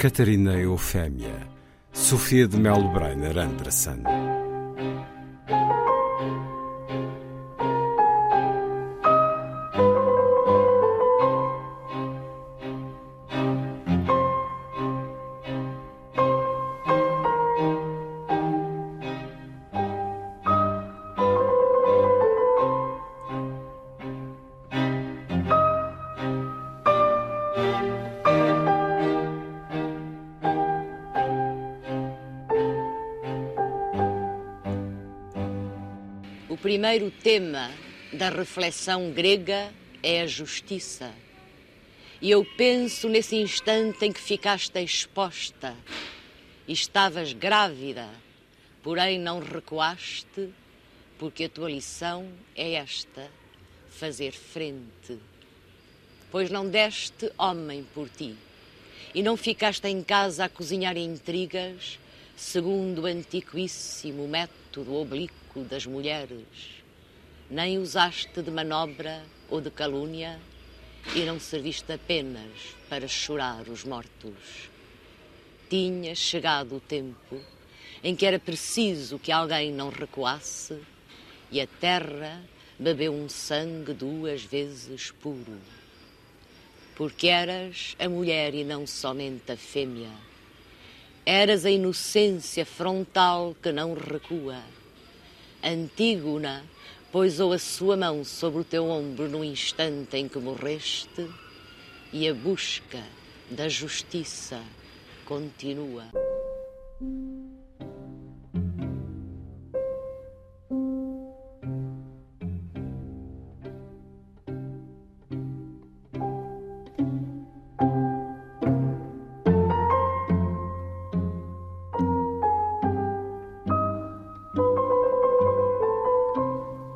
Catarina Eufémia, Sofia de Melo Breiner Anderson. Primeiro tema da reflexão grega é a justiça. E eu penso nesse instante em que ficaste exposta estavas grávida, porém não recuaste, porque a tua lição é esta: fazer frente. Pois não deste homem por ti, e não ficaste em casa a cozinhar intrigas, segundo o antiquíssimo método oblíquo das mulheres, nem usaste de manobra ou de calúnia e não serviste apenas para chorar os mortos. Tinha chegado o tempo em que era preciso que alguém não recuasse e a terra bebeu um sangue duas vezes puro. Porque eras a mulher e não somente a fêmea. Eras a inocência frontal que não recua Antígona pousou a sua mão sobre o teu ombro no instante em que morreste e a busca da justiça continua.